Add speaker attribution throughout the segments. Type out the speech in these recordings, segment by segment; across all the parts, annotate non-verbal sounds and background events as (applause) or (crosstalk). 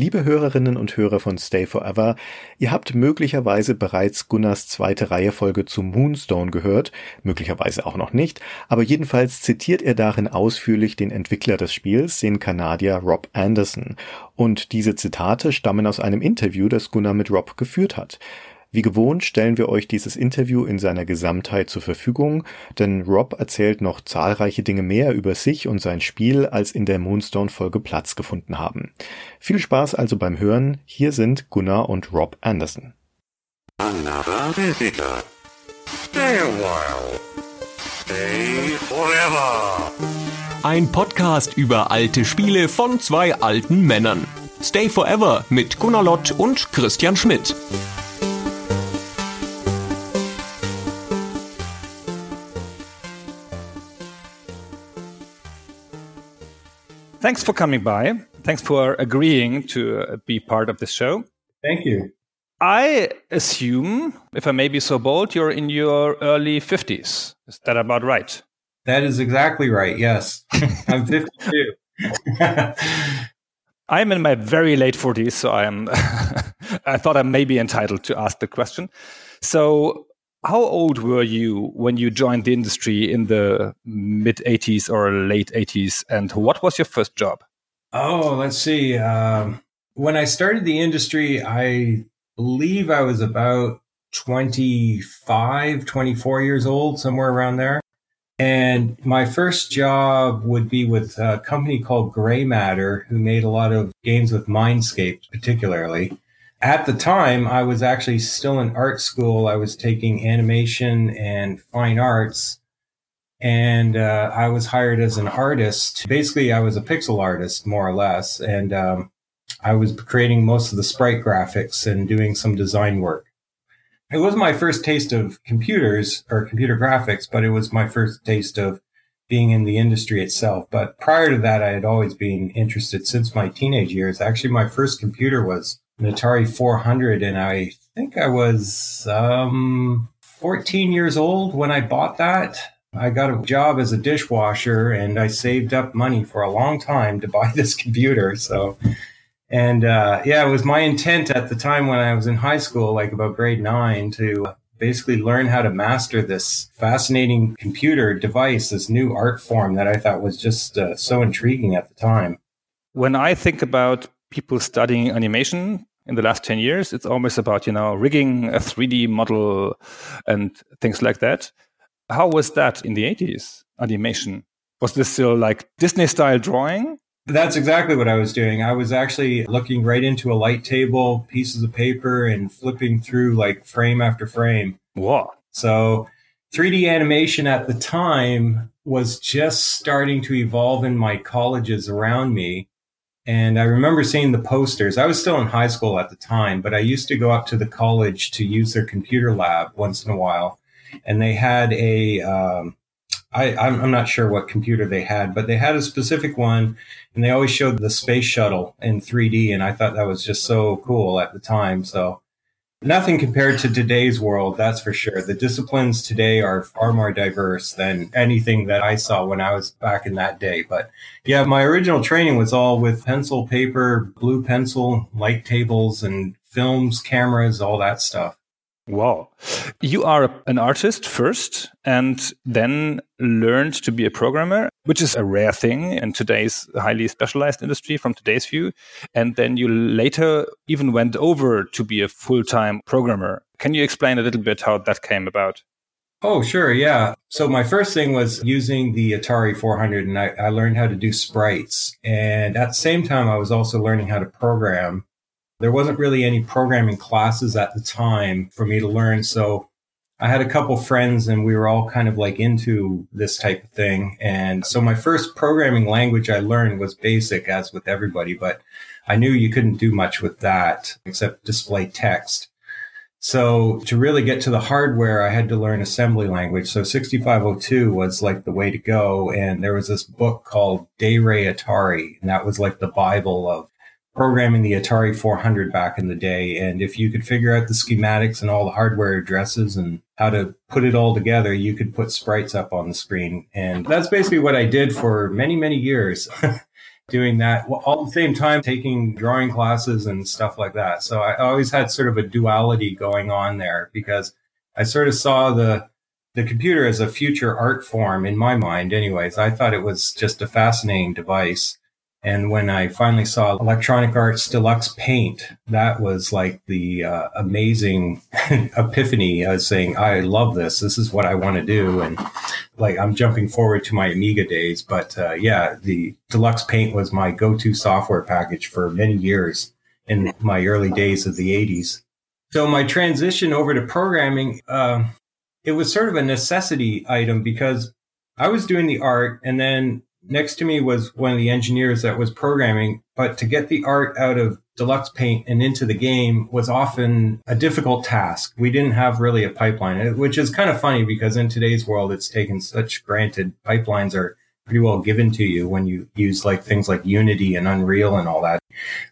Speaker 1: Liebe Hörerinnen und Hörer von Stay Forever, ihr habt möglicherweise bereits Gunnars zweite Reihefolge zu Moonstone gehört, möglicherweise auch noch nicht, aber jedenfalls zitiert er darin ausführlich den Entwickler des Spiels, den Kanadier Rob Anderson. Und diese Zitate stammen aus einem Interview, das Gunnar mit Rob geführt hat. Wie gewohnt stellen wir euch dieses Interview in seiner Gesamtheit zur Verfügung, denn Rob erzählt noch zahlreiche Dinge mehr über sich und sein Spiel, als in der Moonstone-Folge Platz gefunden haben. Viel Spaß also beim Hören. Hier sind Gunnar und Rob Anderson. Another visitor. Stay a while.
Speaker 2: Stay forever. Ein Podcast über alte Spiele von zwei alten Männern. Stay Forever mit Gunnar Lott und Christian Schmidt.
Speaker 3: Thanks for coming by. Thanks for agreeing to uh, be part of this show.
Speaker 4: Thank you.
Speaker 3: I assume, if I may be so bold, you're in your early 50s. Is that about right?
Speaker 4: That is exactly right. Yes. (laughs) I'm 52. (laughs)
Speaker 3: I'm in my very late 40s, so I am (laughs) I thought I may be entitled to ask the question. So, how old were you when you joined the industry in the mid 80s or late 80s? And what was your first job?
Speaker 4: Oh, let's see. Um, when I started the industry, I believe I was about 25, 24 years old, somewhere around there. And my first job would be with a company called Gray Matter, who made a lot of games with Mindscape, particularly at the time, I was actually still in art school. I was taking animation and fine arts. And uh, I was hired as an artist. Basically, I was a pixel artist, more or less. And um, I was creating most of the sprite graphics and doing some design work. It was my first taste of computers or computer graphics, but it was my first taste of being in the industry itself. But prior to that, I had always been interested since my teenage years. Actually, my first computer was an Atari 400, and I think I was um, 14 years old when I bought that. I got a job as a dishwasher, and I saved up money for a long time to buy (laughs) this computer. So, and uh, yeah, it was my intent at the time when I was in high school, like about grade nine, to basically learn how to master this fascinating computer device, this new art form that I thought was just uh, so intriguing at the time.
Speaker 3: When I think about people studying animation, in the last 10 years. It's always about, you know, rigging a 3D model and things like that. How was that in the 80s, animation? Was this still like Disney style drawing?
Speaker 4: That's exactly what I was doing. I was actually looking right into a light table, pieces of paper, and flipping through like frame after frame.
Speaker 3: Wow.
Speaker 4: So 3D animation at the time was just starting to evolve in my colleges around me. And I remember seeing the posters. I was still in high school at the time, but I used to go up to the college to use their computer lab once in a while. And they had a, um, I'm not sure what computer they had, but they had a specific one and they always showed the space shuttle in 3D. And I thought that was just so cool at the time. So Nothing compared to today's world, that's for sure. The disciplines today are far more diverse than anything that I saw when I was back in that day. But yeah, my original training was all with pencil, paper, blue pencil, light tables, and films, cameras, all that stuff.
Speaker 3: Wow. You are an artist first and then learned to be a programmer, which is a rare thing in today's highly specialized industry from today's view. And then you later even went over to be a full time programmer. Can you explain a little bit how that came about?
Speaker 4: Oh, sure. Yeah. So my first thing was using the Atari 400 and I, I learned how to do sprites. And at the same time, I was also learning how to program there wasn't really any programming classes at the time for me to learn. So I had a couple friends and we were all kind of like into this type of thing. And so my first programming language I learned was basic as with everybody, but I knew you couldn't do much with that except display text. So to really get to the hardware, I had to learn assembly language. So 6502 was like the way to go. And there was this book called De Re Atari, and that was like the Bible of programming the Atari 400 back in the day. And if you could figure out the schematics and all the hardware addresses and how to put it all together, you could put sprites up on the screen. And that's basically what I did for many, many years. (laughs) doing that all the same time taking drawing classes and stuff like that. So I always had sort of a duality going on there because I sort of saw the the computer as a future art form in my mind anyways. I thought it was just a fascinating device. And when I finally saw Electronic Arts Deluxe Paint, that was like the uh, amazing (laughs) epiphany. I was saying, I love this. This is what I want to do. And like, I'm jumping forward to my Amiga days. But uh, yeah, the Deluxe Paint was my go to software package for many years in my early days of the 80s. So my transition over to programming, uh, it was sort of a necessity item because I was doing the art and then next to me was one of the engineers that was programming, but to get the art out of Deluxe Paint and into the game was often a difficult task. We didn't have really a pipeline, which is kind of funny because in today's world, it's taken such granted. Pipelines are pretty well given to you when you use like things like Unity and Unreal and all that.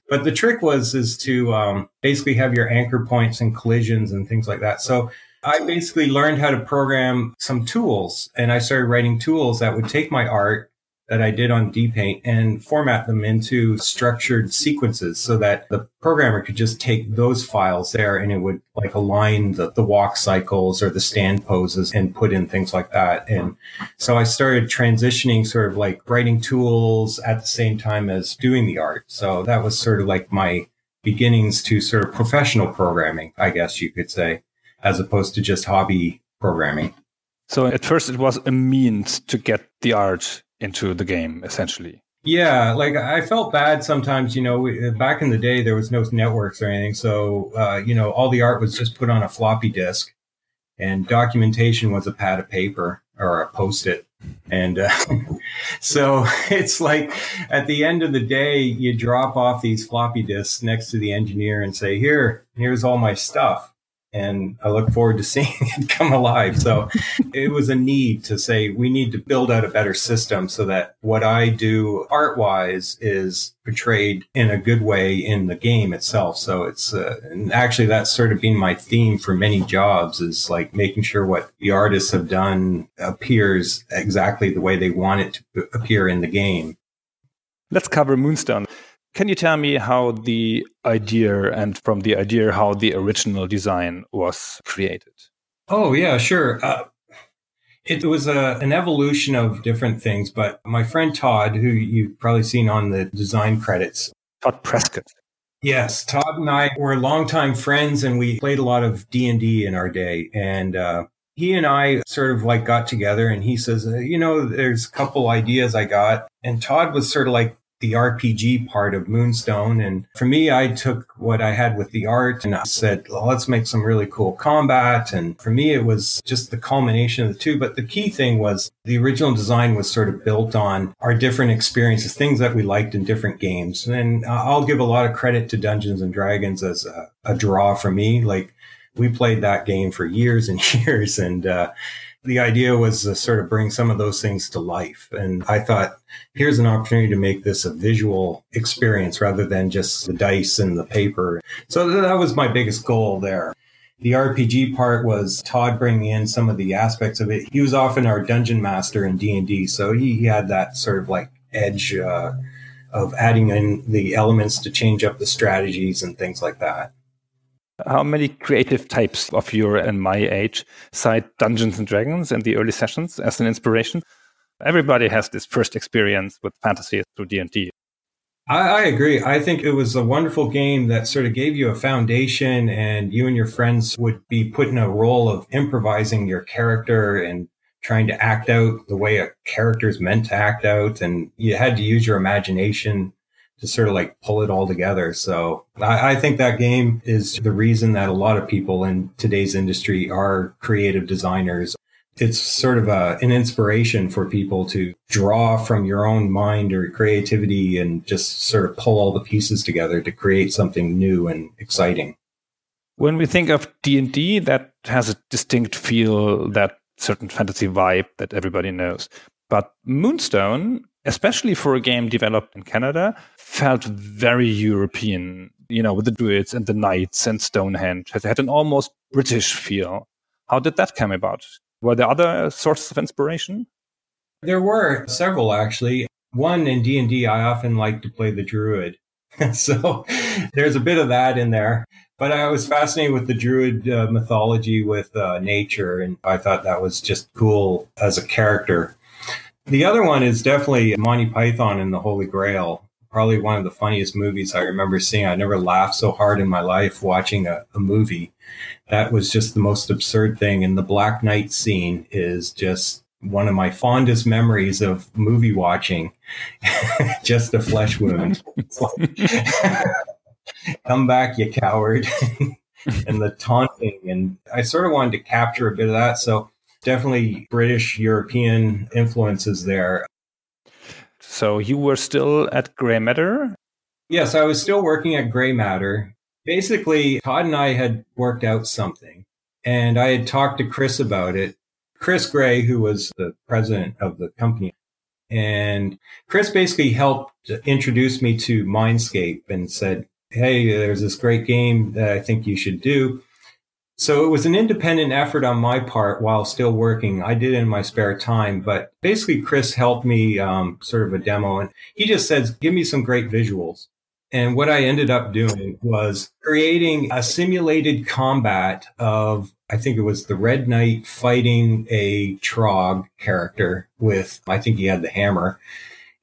Speaker 4: But the trick was is to um, basically have your anchor points and collisions and things like that. So I basically learned how to program some tools and I started writing tools that would take my art that I did on DPaint and format them into structured sequences so that the programmer could just take those files there and it would like align the, the walk cycles or the stand poses and put in things like that. And so I started transitioning sort of like writing tools at the same time as doing the art. So that was sort of like my beginnings to sort of professional programming, I guess you could say, as opposed to just hobby programming.
Speaker 3: So at first it was a means to get the art into the game, essentially.
Speaker 4: Yeah, like I felt bad sometimes. You know, back in the day, there was no networks or anything, so uh, you know, all the art was just put on a floppy disk, and documentation was a pad of paper or a post-it. And uh, (laughs) so it's like at the end of the day, you drop off these floppy disks next to the engineer and say, "Here, here's all my stuff." And I look forward to (laughs) seeing it come alive. So it was a need to say we need to build out a better system so that what I do art wise is portrayed in a good way in the game itself. So it's uh, and actually that's sort of been my theme for many jobs is like making sure what the artists have done appears exactly the way they want it to appear in the game.
Speaker 3: Let's cover Moonstone. Can you tell me how the idea and from the idea how the original design was created?
Speaker 4: Oh, yeah, sure. Uh, it was a, an evolution of different things, but my friend Todd, who you've probably seen on the design credits,
Speaker 3: Todd Prescott.
Speaker 4: Yes, Todd and I were longtime friends, and we played a lot of D and D in our day. And uh, he and I sort of like got together, and he says, "You know, there's a couple ideas I got." And Todd was sort of like the RPG part of Moonstone. And for me, I took what I had with the art and I said, well, let's make some really cool combat. And for me, it was just the culmination of the two. But the key thing was the original design was sort of built on our different experiences, things that we liked in different games. And I'll give a lot of credit to Dungeons and Dragons as a, a draw for me. Like we played that game for years and (laughs) years. And, uh, the idea was to sort of bring some of those things to life. And I thought, here's an opportunity to make this a visual experience rather than just the dice and the paper. So that was my biggest goal there. The RPG part was Todd bringing in some of the aspects of it. He was often our dungeon master in D&D, so he, he had that sort of like edge uh, of adding in the elements to change up the strategies and things like that.
Speaker 3: How many creative types of your and my age cite Dungeons and Dragons in the early sessions as an inspiration? Everybody has this first experience with fantasy through D&D.
Speaker 4: I, I agree. I think it was a wonderful game that sort of gave you a foundation and you and your friends would be put in a role of improvising your character and trying to act out the way a character is meant to act out. And you had to use your imagination to sort of like pull it all together. So I, I, think that game is the reason that a lot of people in today's industry are creative designers. It's sort of a, an inspiration for people to draw from your own mind or creativity and just sort of pull all the pieces together to create something new and exciting.
Speaker 3: When we think of D&D, that has a distinct feel, that certain fantasy vibe that everybody knows. But Moonstone especially for a game developed in Canada, felt very European, you know, with the druids and the knights and Stonehenge. It had an almost British feel. How did that come about? Were there other sources of inspiration?
Speaker 4: There were several, actually. one in D&D, I often like to play the druid. (laughs) so there's a bit of that in there. But I was fascinated with the druid uh, mythology with uh, nature, and I thought that was just cool as a character. The other one is definitely Monty Python and the Holy Grail. Probably one of the funniest movies I remember seeing. I never laughed so hard in my life watching a, a movie. That was just the most absurd thing. And the Black Knight scene is just one of my fondest memories of movie watching. (laughs) just a flesh wound. (laughs) Come back, you coward. (laughs) and the taunting. And I sort of wanted to capture a bit of that. So definitely British European influences there.
Speaker 3: So you were still at Gray Matter?
Speaker 4: Yes, I was still working at Gray Matter. Basically, Todd and I had worked out something, and I had talked to Chris about it. Chris Gray, who was the president of the company, and Chris basically helped introduce me to Mindscape and said, Hey, there's this great game that I think you should do. So it was an independent effort on my part while still working. I did it in my spare time, but basically Chris helped me um, sort of a demo and he just says, give me some great visuals. And what I ended up doing was creating a simulated combat of, I think it was the Red Knight fighting a Trog character with, I think he had the hammer.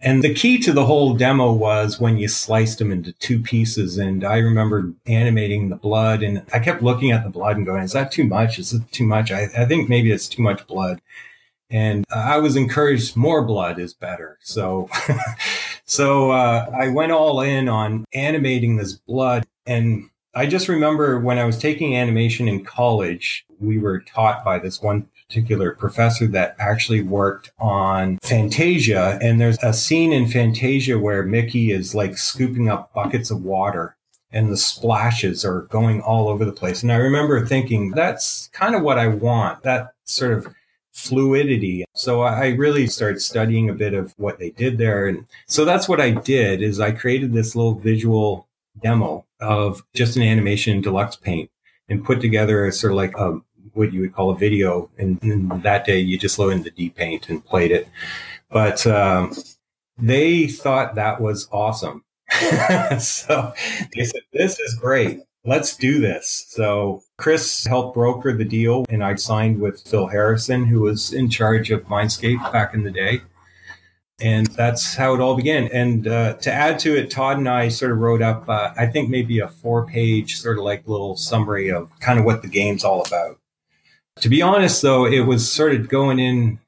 Speaker 4: And the key to the whole demo was when you sliced them into two pieces. And I remember animating the blood and I kept looking at the blood and going, is that too much? Is it too much? I, I think maybe it's too much blood. And I was encouraged more blood is better. So, (laughs) so, uh, I went all in on animating this blood and I just remember when I was taking animation in college, we were taught by this one particular professor that actually worked on Fantasia. And there's a scene in Fantasia where Mickey is like scooping up buckets of water and the splashes are going all over the place. And I remember thinking, that's kind of what I want, that sort of fluidity. So I really started studying a bit of what they did there. And so that's what I did is I created this little visual demo of just an animation deluxe paint and put together a sort of like a what you would call a video. And, and that day you just loaded the D paint and played it. But um, they thought that was awesome. (laughs) so they said, this is great. Let's do this. So Chris helped broker the deal and I signed with Phil Harrison, who was in charge of Mindscape back in the day. And that's how it all began. And uh, to add to it, Todd and I sort of wrote up, uh, I think maybe a four page sort of like little summary of kind of what the game's all about. To be honest, though, it was sort of going in.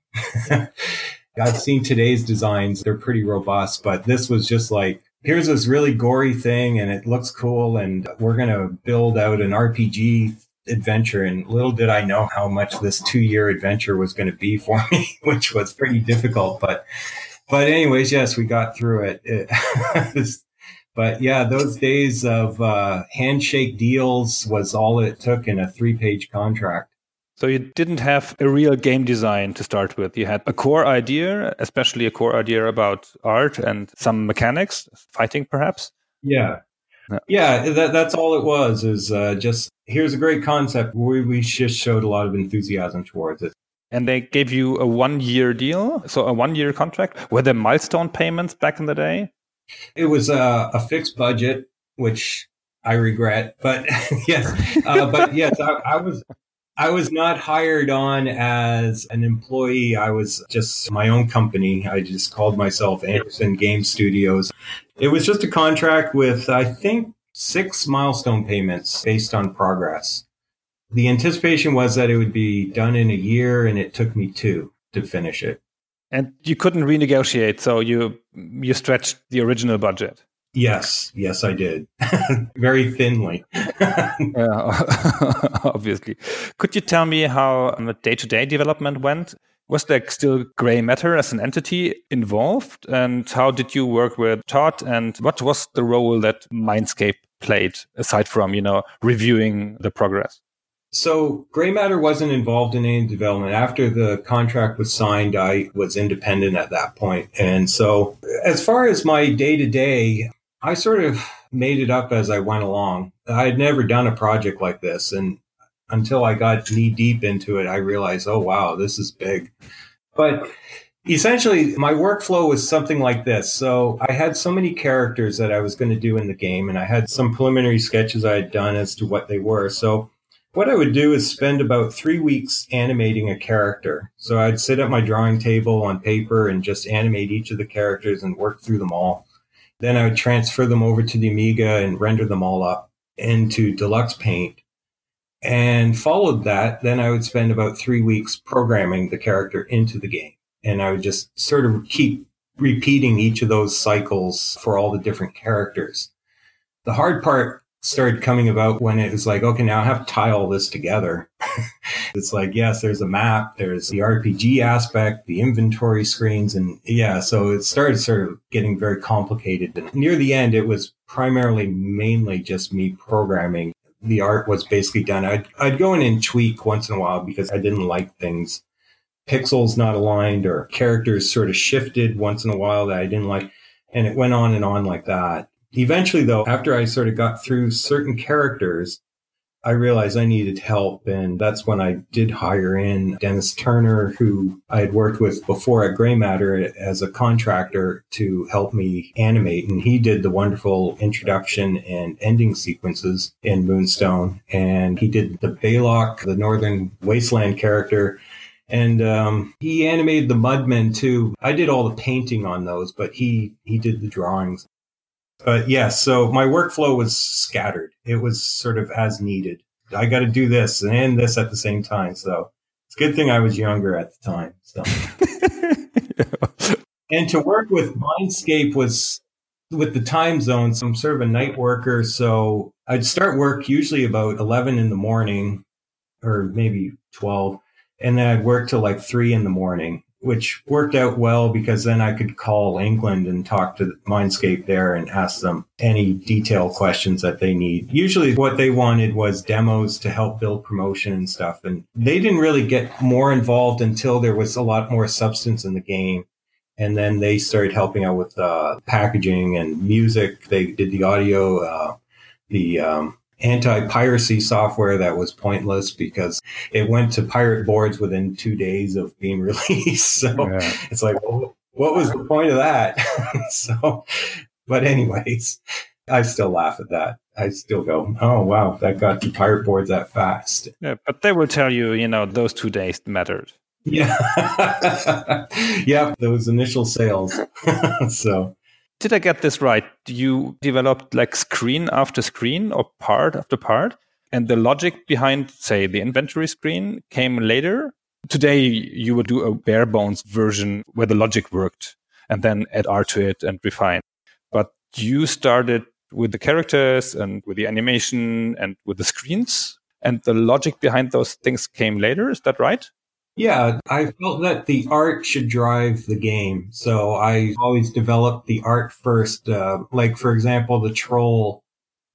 Speaker 4: (laughs) I've seen today's designs, they're pretty robust, but this was just like, here's this really gory thing and it looks cool. And we're going to build out an RPG adventure. And little did I know how much this two year adventure was going to be for me, (laughs) which was pretty difficult. But, but anyways, yes, we got through it. it (laughs) but yeah, those days of uh, handshake deals was all it took in a three page contract.
Speaker 3: So you didn't have a real game design to start with. You had a core idea, especially a core idea about art and some mechanics, fighting perhaps.
Speaker 4: Yeah. Yeah, that, that's all it was is uh, just here's a great concept. We, we just showed a lot of enthusiasm towards it.
Speaker 3: And they gave you a one year deal, so a one year contract. Were there milestone payments back in the day?
Speaker 4: It was a, a fixed budget, which I regret, but (laughs) yes, uh, but yes, I, I was I was not hired on as an employee. I was just my own company. I just called myself Anderson Game Studios. It was just a contract with, I think, six milestone payments based on progress. The anticipation was that it would be done in a year, and it took me two to finish it.
Speaker 3: And you couldn't renegotiate, so you you stretched the original budget.
Speaker 4: Yes, yes, I did. (laughs) Very thinly. (laughs)
Speaker 3: yeah, (laughs) obviously. Could you tell me how the day to day development went? Was there still Gray Matter as an entity involved? And how did you work with Todd? And what was the role that Mindscape played aside from, you know, reviewing the progress?
Speaker 4: So Gray Matter wasn't involved in any development. After the contract was signed, I was independent at that point. And so as far as my day to day, I sort of made it up as I went along. I had never done a project like this. And until I got knee deep into it, I realized, oh, wow, this is big. But Essentially, my workflow was something like this. So I had so many characters that I was going to do in the game, and I had some preliminary sketches I had done as to what they were. So what I would do is spend about three weeks animating a character. So I'd sit at my drawing table on paper and just animate each of the characters and work through them all. Then I would transfer them over to the Amiga and render them all up into Deluxe Paint. And followed that, then I would spend about three weeks programming the character into the game and I would just sort of keep repeating each of those cycles for all the different characters. The hard part started coming about when it was like, okay, now I have to tie all this together. (laughs) it's like, yes, there's a map, there's the RPG aspect, the inventory screens, and yeah, so it started sort of getting very complicated. And near the end, it was primarily mainly just me programming. The art was basically done. I'd, I'd go in and tweak once in a while because I didn't like things pixels not aligned or characters sort of shifted once in a while that I didn't like. And it went on and on like that. Eventually, though, after I sort of got through certain characters, I realized I needed help. And that's when I did hire in Dennis Turner, who I had worked with before at Gray Matter as a contractor to help me animate. And he did the wonderful introduction and ending sequences in Moonstone. And he did the Balok, the Northern Wasteland character and um, he animated the Mudmen too. I did all the painting on those, but he he did the drawings. But yes, yeah, so my workflow was scattered. It was sort of as needed. I got to do this and this at the same time. So it's a good thing I was younger at the time. So. yeah. (laughs) And to work with Mindscape was with the time zones. I'm sort of a night worker, so I'd start work usually about 11 in the morning or maybe 12 and then I'd work till like three in the morning, which worked out well because then I could call England and talk to Mindscape there and ask them any detailed questions that they need. Usually what they wanted was demos to help build promotion and stuff. And they didn't really get more involved until there was a lot more substance in the game. And then they started helping out with uh, packaging and music. They did the audio, uh, the um, anti-piracy software that was pointless because it went to pirate boards within two days of being (laughs) released. So yeah. it's like, well, what was the point of that? (laughs) so, but anyways, I still laugh at that. I still go, oh wow, that got to pirate boards that fast.
Speaker 3: Yeah, but they will tell you, you know, those two days mattered.
Speaker 4: Yeah, (laughs) yeah, those initial sales. so
Speaker 3: did I get this right? You developed like screen after screen or part after part, and the logic behind, say, the inventory screen came later. Today, you would do a bare bones version where the logic worked and then add art to it and refine. But you started with the characters and with the animation and with the screens, and the logic behind those things came later. Is that right?
Speaker 4: Yeah, I felt that the art should drive the game. So I always developed the art first. Uh, like, for example, the troll,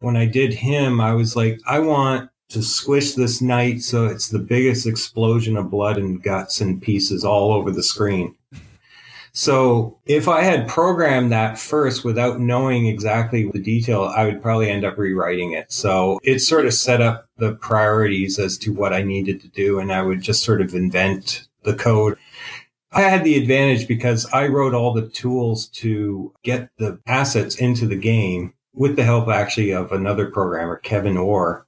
Speaker 4: when I did him, I was like, I want to squish this knight so it's the biggest explosion of blood and guts and pieces all over the screen. So if I had programmed that first without knowing exactly the detail, I would probably end up rewriting it. So it sort of set up the priorities as to what I needed to do. And I would just sort of invent the code. I had the advantage because I wrote all the tools to get the assets into the game with the help actually of another programmer, Kevin Orr,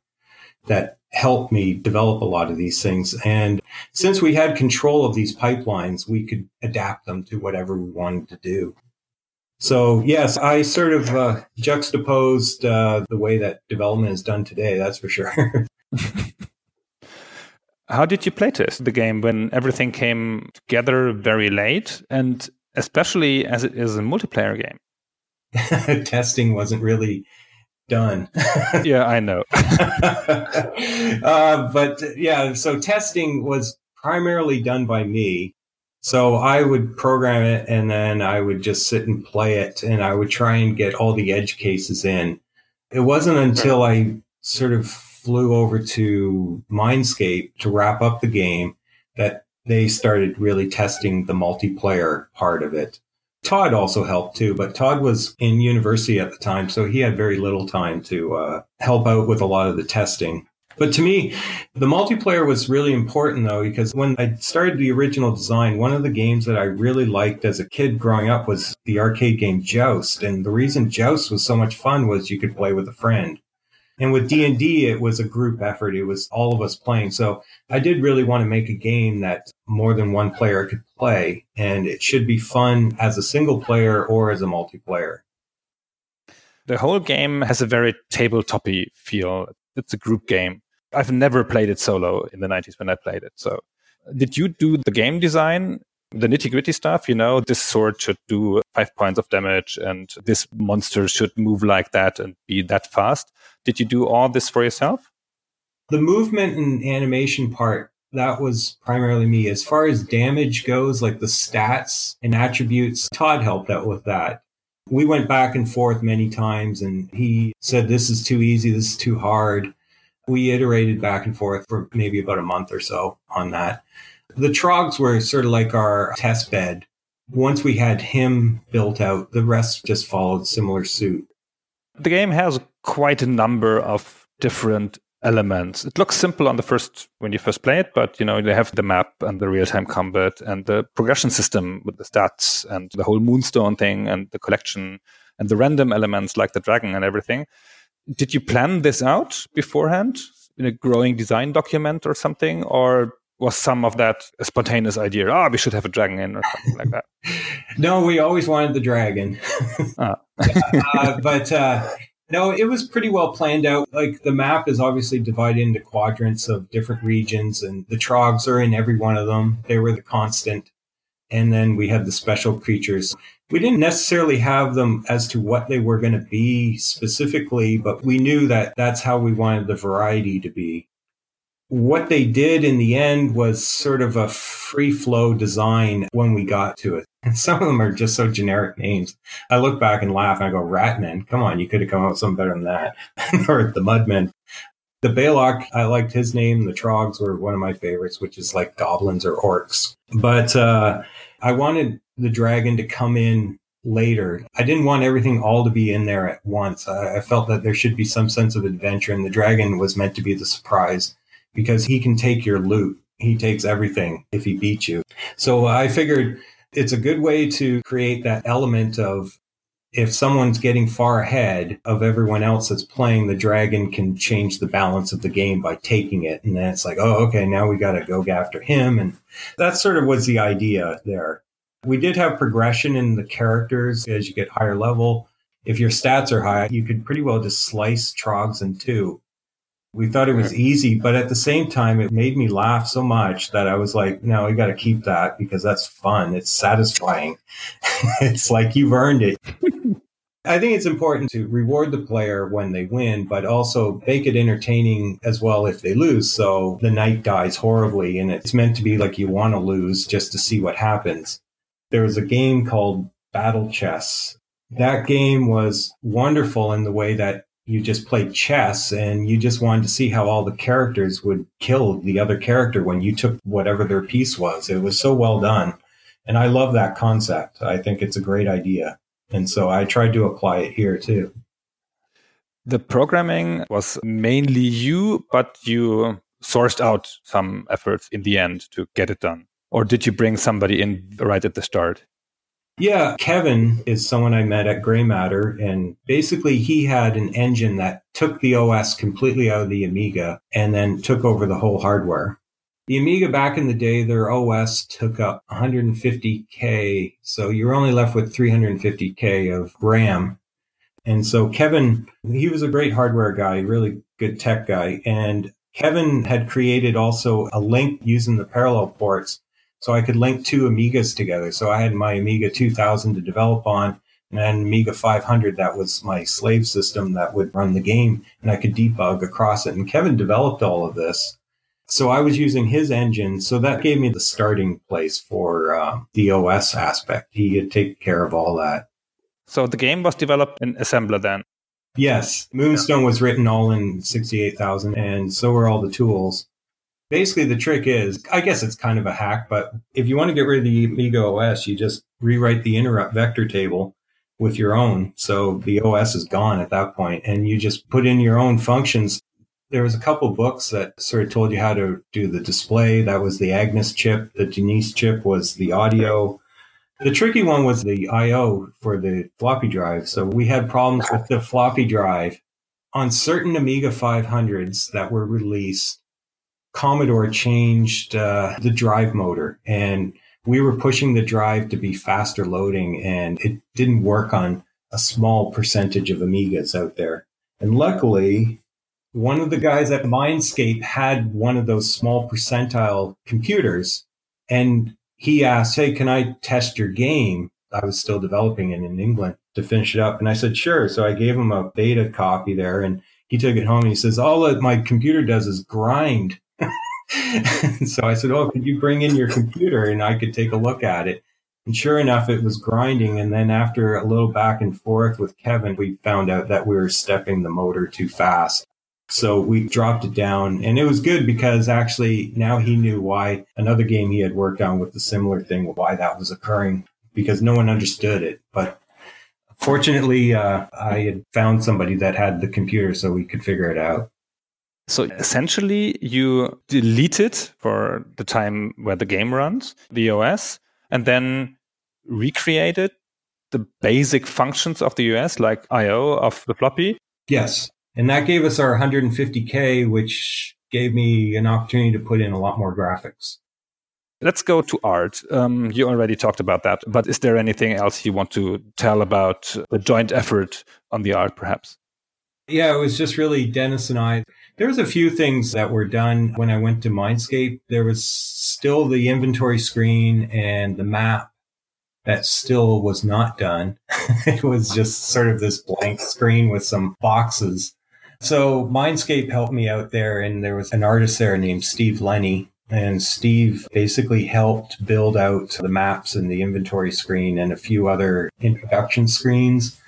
Speaker 4: that helped me develop a lot of these things. And since we had control of these pipelines, we could adapt them to whatever we wanted to do. So yes, I sort of uh, juxtaposed uh, the way that development is done today. That's for sure. (laughs)
Speaker 3: How did you playtest the game when everything came together very late, and especially as it is a multiplayer game? (laughs)
Speaker 4: Testing wasn't really done. (laughs)
Speaker 3: yeah, I know. (laughs)
Speaker 4: uh, but yeah, so testing was primarily done by me. So I would program it and then I would just sit and play it and I would try and get all the edge cases in. It wasn't until I sort of flew over to Mindscape to wrap up the game that they started really testing the multiplayer part of it. Todd also helped too, but Todd was in university at the time, so he had very little time to uh, help out with a lot of the testing. But to me, the multiplayer was really important though, because when I started the original design, one of the games that I really liked as a kid growing up was the arcade game Joust. And the reason Joust was so much fun was you could play with a friend. And with D&D, it was a group effort. It was all of us playing. So I did really want to make a game that more than one player could play. And it should be fun as a single player or as a multiplayer.
Speaker 3: The whole game has a very tabletopy feel. It's a group game. I've never played it solo in the 90s when I played it. So, did you do the game design, the nitty gritty stuff? You know, this sword should do five points of damage and this monster should move like that and be that fast. Did you do all this for yourself?
Speaker 4: The movement and animation part, that was primarily me. As far as damage goes, like the stats and attributes, Todd helped out with that. We went back and forth many times and he said, This is too easy, this is too hard. We iterated back and forth for maybe about a month or so on that. The trogs were sort of like our test bed. Once we had him built out, the rest just followed similar suit.
Speaker 3: The game has quite a number of different elements. It looks simple on the first when you first play it, but you know they have the map and the real-time combat and the progression system with the stats and the whole Moonstone thing and the collection and the random elements like the dragon and everything did you plan this out beforehand in a growing design document or something, or was some of that a spontaneous idea? Ah, oh, we should have a dragon in or something like that. (laughs)
Speaker 4: no, we always wanted the dragon, ah. (laughs) uh, but uh, no, it was pretty well planned out. Like the map is obviously divided into quadrants of different regions, and the trogs are in every one of them. They were the constant. And then we had the special creatures. We didn't necessarily have them as to what they were going to be specifically, but we knew that that's how we wanted the variety to be. What they did in the end was sort of a free flow design when we got to it. (laughs) And some of them are just so generic names. I look back and laugh and I go, Ratman, come on, you could have come up with something better than that. (laughs) or the Mudmen. The Balok, I liked his name. The Trogs were one of my favorites, which is like goblins or orcs. But uh, I wanted the dragon to come in later. I didn't want everything all to be in there at once. I, I felt that there should be some sense of adventure, and the dragon was meant to be the surprise because he can take your loot. He takes everything if he beats you. So I figured it's a good way to create that element of if someone's getting far ahead of everyone else that's playing, the dragon can change the balance of the game by taking it. And then it's like, oh, okay, now we got to go after him. And that sort of was the idea there. We did have progression in the characters as you get higher level. If your stats are high, you could pretty well just slice trogs in two. We thought it was easy, but at the same time, it made me laugh so much that I was like, no, we got to keep that because that's fun. It's satisfying. (laughs) it's like you've earned it. (laughs) I think it's important to reward the player when they win, but also make it entertaining as well if they lose. So the knight dies horribly and it's meant to be like you want to lose just to see what happens. There was a game called Battle Chess. That game was wonderful in the way that you just played chess and you just wanted to see how all the characters would kill the other character when you took whatever their piece was. It was so well done. And I love that concept. I think it's a great idea. And so I tried to apply it here too.
Speaker 3: The programming was mainly you, but you sourced out some efforts in the end to get it done. Or did you bring somebody in right at the start?
Speaker 4: Yeah, Kevin is someone I met at Gray Matter, and basically he had an engine that took the OS completely out of the Amiga and then took over the whole hardware. The Amiga back in the day, their OS took up 150K, so you're only left with 350K of RAM. And so Kevin, he was a great hardware guy, really good tech guy. And Kevin had created also a link using the parallel ports so I could link two Amigas together. So I had my Amiga 2000 to develop on and then Amiga 500 that was my slave system that would run the game and I could debug across it. And Kevin developed all of this. So I was using his engine. So that gave me the starting place for uh, the OS aspect. He had taken care of all that.
Speaker 3: So the game was developed in assembler then?
Speaker 4: Yes. Moonstone was written all in 68,000 and so were all the tools basically the trick is i guess it's kind of a hack but if you want to get rid of the amiga os you just rewrite the interrupt vector table with your own so the os is gone at that point and you just put in your own functions there was a couple books that sort of told you how to do the display. That was the Agnus chip. The Denise chip was the audio. The tricky one was the I/O for the floppy drive. So we had problems with the floppy drive on certain Amiga 500s that were released. Commodore changed uh, the drive motor, and we were pushing the drive to be faster loading, and it didn't work on a small percentage of Amigas out there. And luckily, one of the guys at Mindscape had one of those small percentile computers and he asked, Hey, can I test your game? I was still developing it in England to finish it up. And I said, Sure. So I gave him a beta copy there and he took it home and he says, All that my computer does is grind. (laughs) so I said, Oh, could you bring in your computer and I could take a look at it? And sure enough, it was grinding. And then after a little back and forth with Kevin, we found out that we were stepping the motor too fast. So we dropped it down and it was good because actually now he knew why another game he had worked on with the similar thing, why that was occurring because no one understood it. But fortunately, uh, I had found somebody that had the computer so we could figure it out.
Speaker 3: So essentially, you delete it for the time where the game runs, the OS, and then recreated the basic functions of the OS, like I/O of the floppy.
Speaker 4: Yes, and that gave us our 150K, which gave me an opportunity to put in a lot more graphics.
Speaker 3: Let's go to art. Um, you already talked about that, but is there anything else you want to tell about the joint effort on the art, perhaps?
Speaker 4: Yeah, it was just really Dennis and I. There was a few things that were done when I went to Mindscape. There was still the inventory screen and the map that still was not done. (laughs) it was just sort of this blank screen with some boxes. So Mindscape helped me out there, and there was an artist there named Steve Lenny. And Steve basically helped build out the maps and the inventory screen and a few other introduction screens.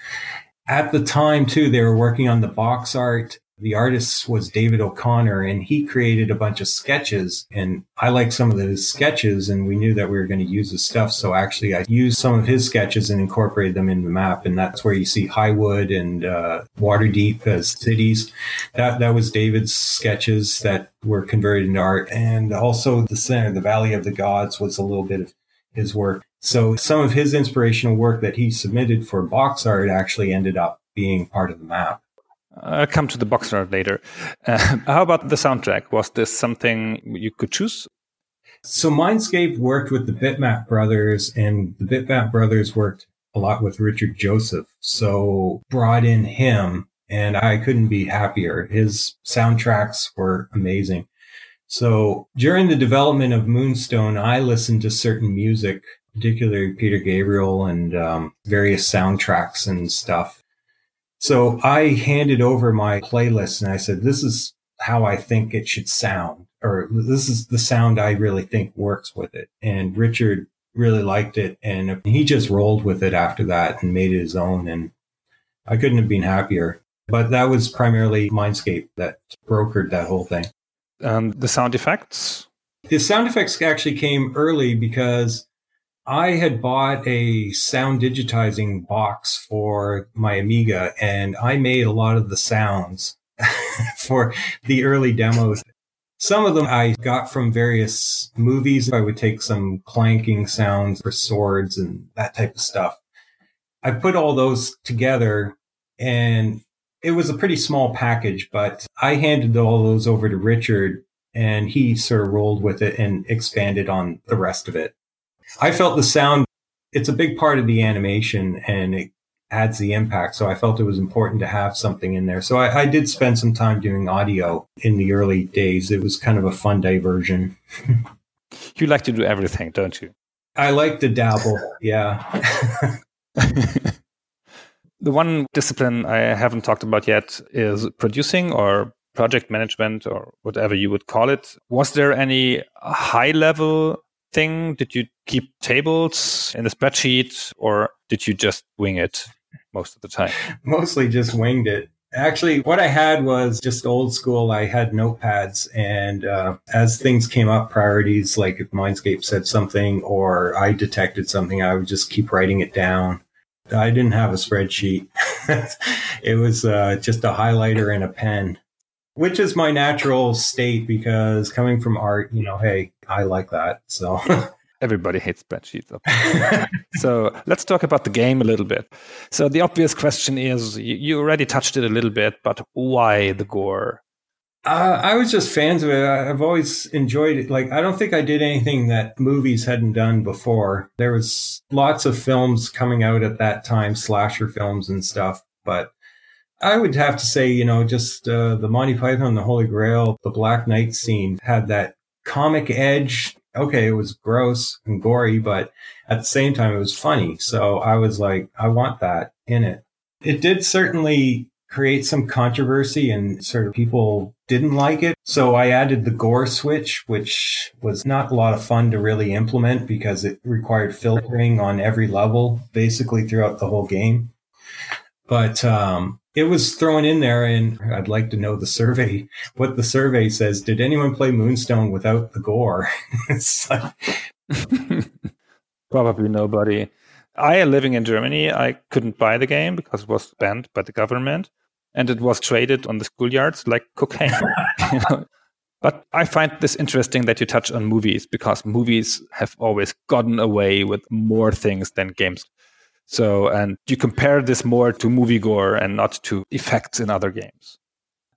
Speaker 4: At the time, too, they were working on the box art the artist was David O'Connor and he created a bunch of sketches and I liked some of his sketches and we knew that we were going to use his stuff. So actually I used some of his sketches and incorporated them in the map. And that's where you see Highwood and uh, Waterdeep as cities. That, that was David's sketches that were converted into art. And also the center, the Valley of the Gods was a little bit of his work. So some of his inspirational work that he submitted for box art actually ended up being part of the map.
Speaker 3: I'll come to the box art later. Uh, how about the soundtrack? Was this something you could choose?
Speaker 4: So Mindscape worked with the Bitmap brothers, and the Bitmap brothers worked a lot with Richard Joseph. So brought in him, and I couldn't be happier. His soundtracks were amazing. So during the development of Moonstone, I listened to certain music, particularly Peter Gabriel and um, various soundtracks and stuff. So I handed over my playlist and I said, this is how I think it should sound, or this is the sound I really think works with it. And Richard really liked it and he just rolled with it after that and made it his own. And I couldn't have been happier. But that was primarily Mindscape that brokered that whole thing.
Speaker 3: And the sound effects?
Speaker 4: The sound effects actually came early because I had bought a sound digitizing box for my Amiga and I made a lot of the sounds (laughs) for the early demos. Some of them I got from various movies. I would take some clanking sounds for swords and that type of stuff. I put all those together and it was a pretty small package, but I handed all those over to Richard and he sort of rolled with it and expanded on the rest of it. I felt the sound, it's a big part of the animation and it adds the impact. So I felt it was important to have something in there. So I, I did spend some time doing audio in the early days. It was kind of a fun diversion. (laughs)
Speaker 3: you like to do everything, don't you?
Speaker 4: I like to dabble. Yeah. (laughs)
Speaker 3: the one discipline I haven't talked about yet is producing or project management or whatever you would call it. Was there any high level thing? Did you keep tables in the spreadsheet or did you just wing it most of the time? (laughs)
Speaker 4: Mostly just winged it. Actually, what I had was just old school. I had notepads, and uh, as things came up, priorities like if Mindscape said something or I detected something, I would just keep writing it down. I didn't have a spreadsheet. (laughs) it was uh, just a highlighter and a pen. Which is my natural state because coming from art, you know, hey, I like that. So (laughs)
Speaker 3: everybody hates spreadsheets. so let's talk about the game a little bit. So the obvious question is you already touched it a little bit, but why the gore?
Speaker 4: Uh, I was just fans of it. I've always enjoyed it. Like, I don't think I did anything that movies hadn't done before. There was lots of films coming out at that time, slasher films and stuff. But I would have to say, you know, just uh, the Monty Python, the Holy Grail, the Black Knight scene had that comic edge. Okay, it was gross and gory, but at the same time, it was funny. So I was like, I want that in it. It did certainly create some controversy and sort of people didn't like it. So I added the gore switch, which was not a lot of fun to really implement because it required filtering on every level, basically throughout the whole game. But um, it was thrown in there, and I'd like to know the survey, what the survey says. Did anyone play Moonstone without the gore? (laughs)
Speaker 3: Probably nobody. I, living in Germany, I couldn't buy the game because it was banned by the government and it was traded on the schoolyards like cocaine. (laughs) you know? But I find this interesting that you touch on movies because movies have always gotten away with more things than games. So, and you compare this more to movie gore and not to effects in other games.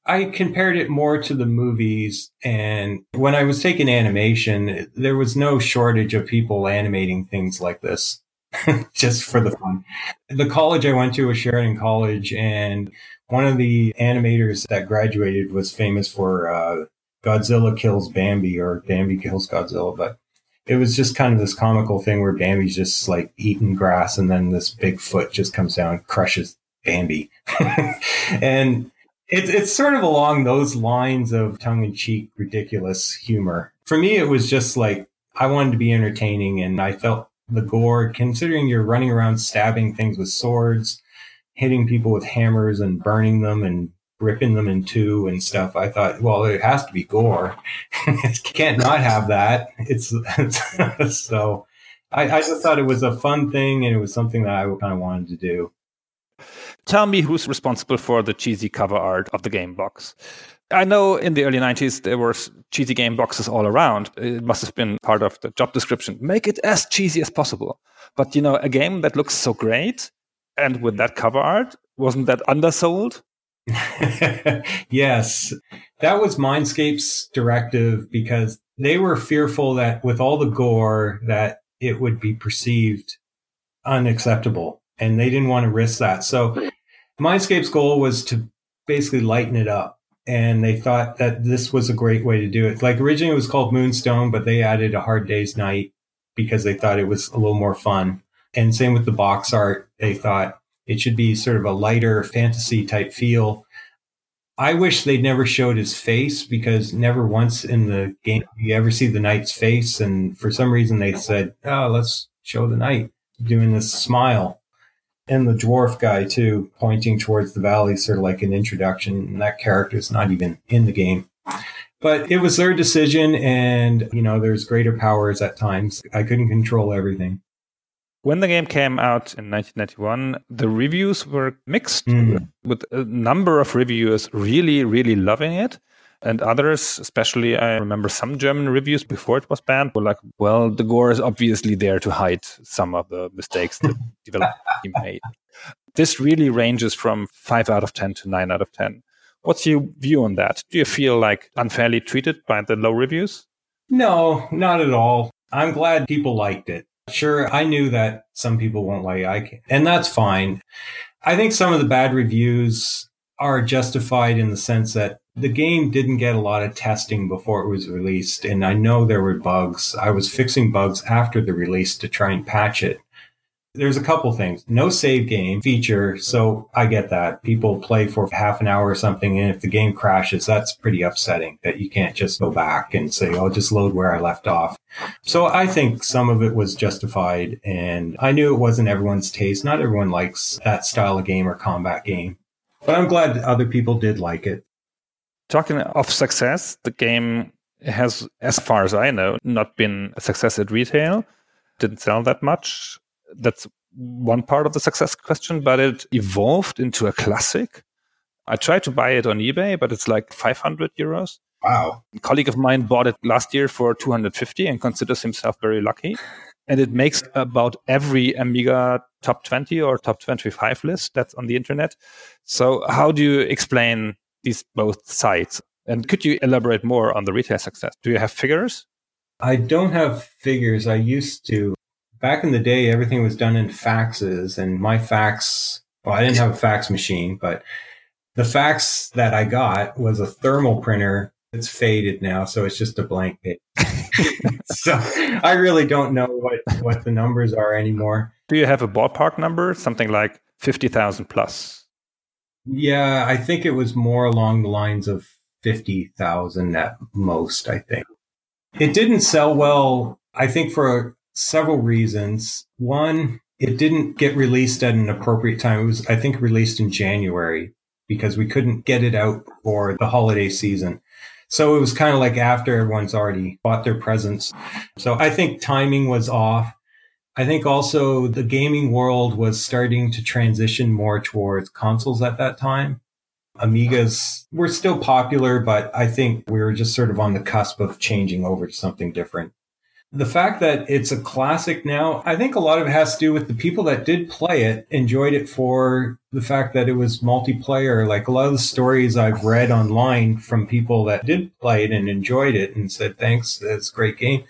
Speaker 4: I compared it more to the movies. And when I was taking animation, there was no shortage of people animating things like this. (laughs) just for the fun. The college I went to was Sheridan College, and one of the animators that graduated was famous for uh, Godzilla kills Bambi or Bambi kills Godzilla, but it was just kind of this comical thing where Bambi's just like eating grass, and then this big foot just comes down and crushes Bambi, (laughs) and it's it's sort of along those lines of tongue in cheek, ridiculous humor. For me, it was just like I wanted to be entertaining, and I felt the gore, considering you're running around stabbing things with swords, hitting people with hammers and burning them and ripping them in two and stuff. I thought, well, it has to be gore. (laughs) it can't not have that. It's, (laughs) so I, I just thought it was a fun thing and it was something that I kind of wanted to do.
Speaker 3: Tell me who's responsible for the cheesy cover art of the game box. I know in the early 90s there were cheesy game boxes all around. It must have been part of the job description. Make it as cheesy as possible. But you know, a game that looks so great and with that cover art, wasn't that undersold? (laughs)
Speaker 4: yes. That was Mindscape's directive because they were fearful that with all the gore that it would be perceived unacceptable and they didn't want to risk that. So Mindscape's goal was to basically lighten it up and they thought that this was a great way to do it. Like originally it was called Moonstone, but they added a Hard Day's Knight because they thought it was a little more fun. And same with the box art. They thought it should be sort of a lighter fantasy type feel. I wish they'd never showed his face because never once in the game you ever see the knight's face. And for some reason they said, oh, let's show the knight doing this smile and the dwarf guy too, pointing towards the valley, sort of like an introduction. And that character is not even in the game. But it was their decision, and you know, there's greater powers at times. I couldn't control everything.
Speaker 3: When the game came out in 1991, the reviews were mixed, mm. with a number of reviewers really, really loving it. And others, especially I remember some German reviews before it was banned, were like, well, the gore is obviously there to hide some of the mistakes that (laughs) developers made. This really ranges from 5 out of 10 to 9 out of 10. What's your view on that? Do you feel like unfairly treated by the low reviews?
Speaker 4: No, not at all. I'm glad people liked it. Sure, I knew that some people won't like it, and that's fine. I think some of the bad reviews are justified in the sense that the game didn't get a lot of testing before it was released. And I know there were bugs. I was fixing bugs after the release to try and patch it. There's a couple things. No save game feature. So I get that. People play for half an hour or something. And if the game crashes, that's pretty upsetting that you can't just go back and say, oh, just load where I left off. So I think some of it was justified. And I knew it wasn't everyone's taste. Not everyone likes that style of game or combat game. But I'm glad other people did like it.
Speaker 3: Talking of success, the game has, as far as I know, not been a success at retail. Didn't sell that much. That's one part of the success question, but it evolved into a classic. I tried to buy it on eBay, but it's like 500 euros.
Speaker 4: Wow.
Speaker 3: A colleague of mine bought it last year for 250 and considers himself very lucky. And it makes about every Amiga top 20 or top 25 list that's on the internet. So how do you explain these both sides? And could you elaborate more on the retail success? Do you have figures?
Speaker 4: I don't have figures. I used to. Back in the day, everything was done in faxes, and my fax, well, I didn't have a fax machine, but the fax that I got was a thermal printer. It's faded now, so it's just a blank page. (laughs) so I really don't know what, what the numbers are anymore.
Speaker 3: Do you have a ballpark number? Something like 50,000 plus?
Speaker 4: Yeah, I think it was more along the lines of 50,000 at most, I think. It didn't sell well, I think, for several reasons. One, it didn't get released at an appropriate time. It was, I think, released in January because we couldn't get it out for the holiday season. So it was kind of like after everyone's already bought their presents. So I think timing was off. I think also the gaming world was starting to transition more towards consoles at that time. Amigas were still popular, but I think we were just sort of on the cusp of changing over to something different. The fact that it's a classic now, I think a lot of it has to do with the people that did play it enjoyed it for the fact that it was multiplayer. Like a lot of the stories I've read online from people that did play it and enjoyed it and said, thanks, that's a great game,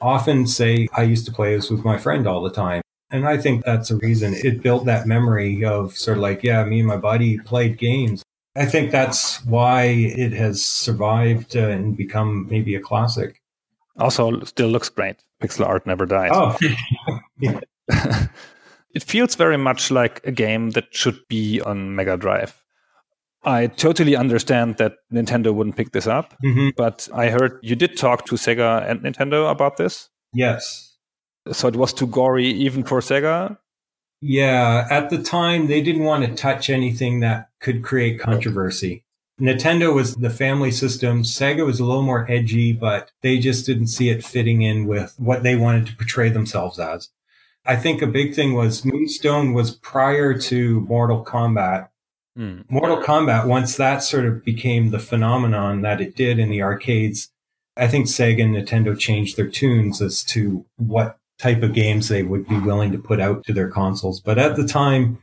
Speaker 4: often say, I used to play this with my friend all the time. And I think that's a reason it built that memory of sort of like, yeah, me and my buddy played games. I think that's why it has survived uh, and become maybe a classic.
Speaker 3: Also, still looks great. Pixel art never dies.
Speaker 4: Oh, (laughs) (laughs)
Speaker 3: it feels very much like a game that should be on Mega Drive. I totally understand that Nintendo wouldn't pick this up,
Speaker 4: mm-hmm.
Speaker 3: but I heard you did talk to Sega and Nintendo about this.
Speaker 4: Yes.
Speaker 3: So it was too gory even for Sega?
Speaker 4: Yeah, at the time they didn't want to touch anything that could create controversy. Nintendo was the family system. Sega was a little more edgy, but they just didn't see it fitting in with what they wanted to portray themselves as. I think a big thing was Moonstone was prior to Mortal Kombat.
Speaker 3: Mm.
Speaker 4: Mortal Kombat, once that sort of became the phenomenon that it did in the arcades, I think Sega and Nintendo changed their tunes as to what type of games they would be willing to put out to their consoles. But at the time,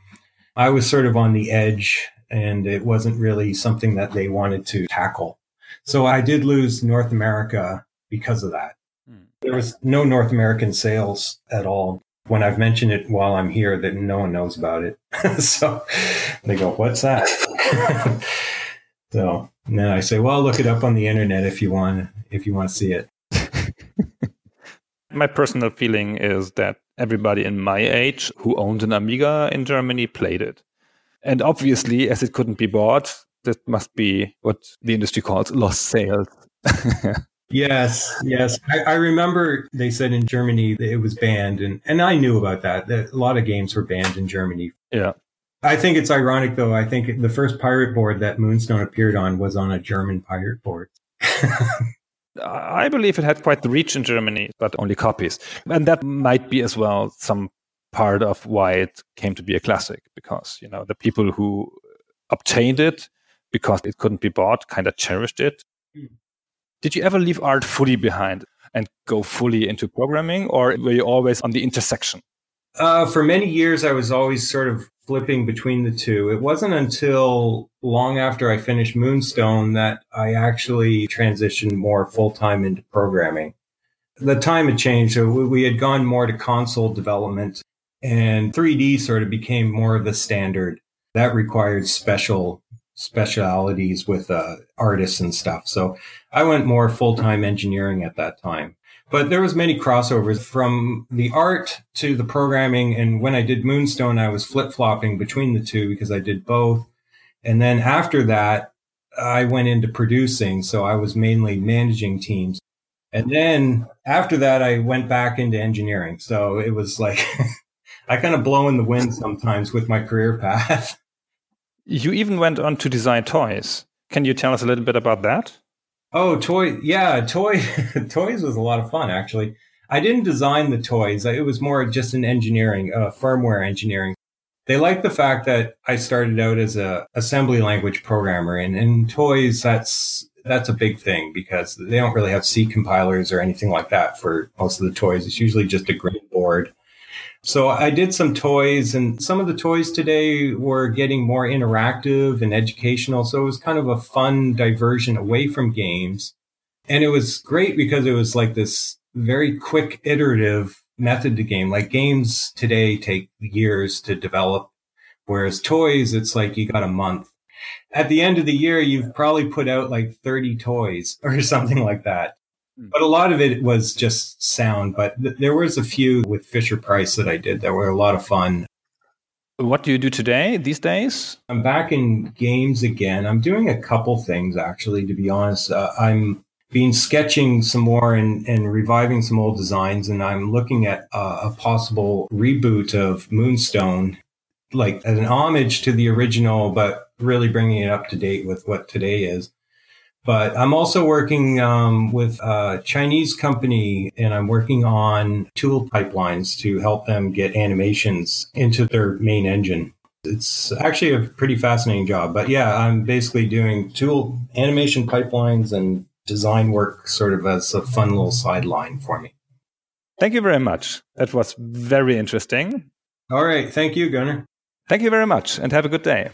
Speaker 4: I was sort of on the edge and it wasn't really something that they wanted to tackle. So I did lose North America because of that.
Speaker 3: Hmm.
Speaker 4: There was no North American sales at all. When I've mentioned it while I'm here, that no one knows about it. (laughs) so they go, "What's that?" (laughs) so then I say, "Well, look it up on the internet if you want. If you want to see it." (laughs)
Speaker 3: my personal feeling is that everybody in my age who owned an Amiga in Germany played it. And obviously, as it couldn't be bought, that must be what the industry calls lost sales. (laughs)
Speaker 4: yes, yes. I, I, remember they said in Germany that it was banned, and, and I knew about that. that. A lot of games were banned in Germany.
Speaker 3: Yeah.
Speaker 4: I think it's ironic, though. I think the first pirate board that Moonstone appeared on was on a German pirate board. (laughs)
Speaker 3: I believe it had quite the reach in Germany, but only copies. And that might be as well some part of why it came to be a classic because you know the people who obtained it because it couldn't be bought kind of cherished it. Mm. did you ever leave art fully behind and go fully into programming or were you always on the intersection?
Speaker 4: Uh, for many years i was always sort of flipping between the two. It wasn't until long after i finished moonstone that i actually transitioned more full-time into programming. The time had changed so we had gone more to console development and 3D sort of became more of the standard. That required special specialities with uh, artists and stuff. So I went more full time engineering at that time. But there was many crossovers from the art to the programming. And when I did Moonstone, I was flip flopping between the two because I did both. And then after that, I went into producing. So I was mainly managing teams. And then after that, I went back into engineering. So it was like (laughs) I kind of blow in the wind sometimes with my career path. (laughs)
Speaker 3: You even went on to design toys. Can you tell us a little bit about that?
Speaker 4: Oh, toy. Yeah, toy (laughs) toys was a lot of fun actually. I didn't design the toys. It was more just an engineering, uh, firmware engineering. they like the fact that I started out as a assembly language programmer and in toys that's that's a big thing because they don't really have C compilers or anything like that for most of the toys. It's usually just a grid board. So I did some toys and some of the toys today were getting more interactive and educational. So it was kind of a fun diversion away from games. And it was great because it was like this very quick iterative method to game. Like games today take years to develop, whereas toys, it's like you got a month. At the end of the year, you've probably put out like 30 toys (laughs) or something like that. Hmm. But a lot of it was just sound. But th- there was a few with Fisher Price that I did that were a lot of fun.
Speaker 3: What do you do today, these days?
Speaker 4: I'm back in games again. I'm doing a couple things, actually, to be honest. Uh, I'm been sketching some more and, and reviving some old designs, and I'm looking at uh, a possible reboot of Moonstone, like as an homage to the original, but really bringing it up to date with what today is. But I'm also working um, with a Chinese company, and I'm working on tool pipelines to help them get animations into their main engine. It's actually a pretty fascinating job. But yeah, I'm basically doing tool animation pipelines and design work sort of as a fun little sideline for me.
Speaker 3: Thank you very much. That was very interesting.
Speaker 4: All right. Thank you, Gunnar.
Speaker 3: Thank you very much and have a good day.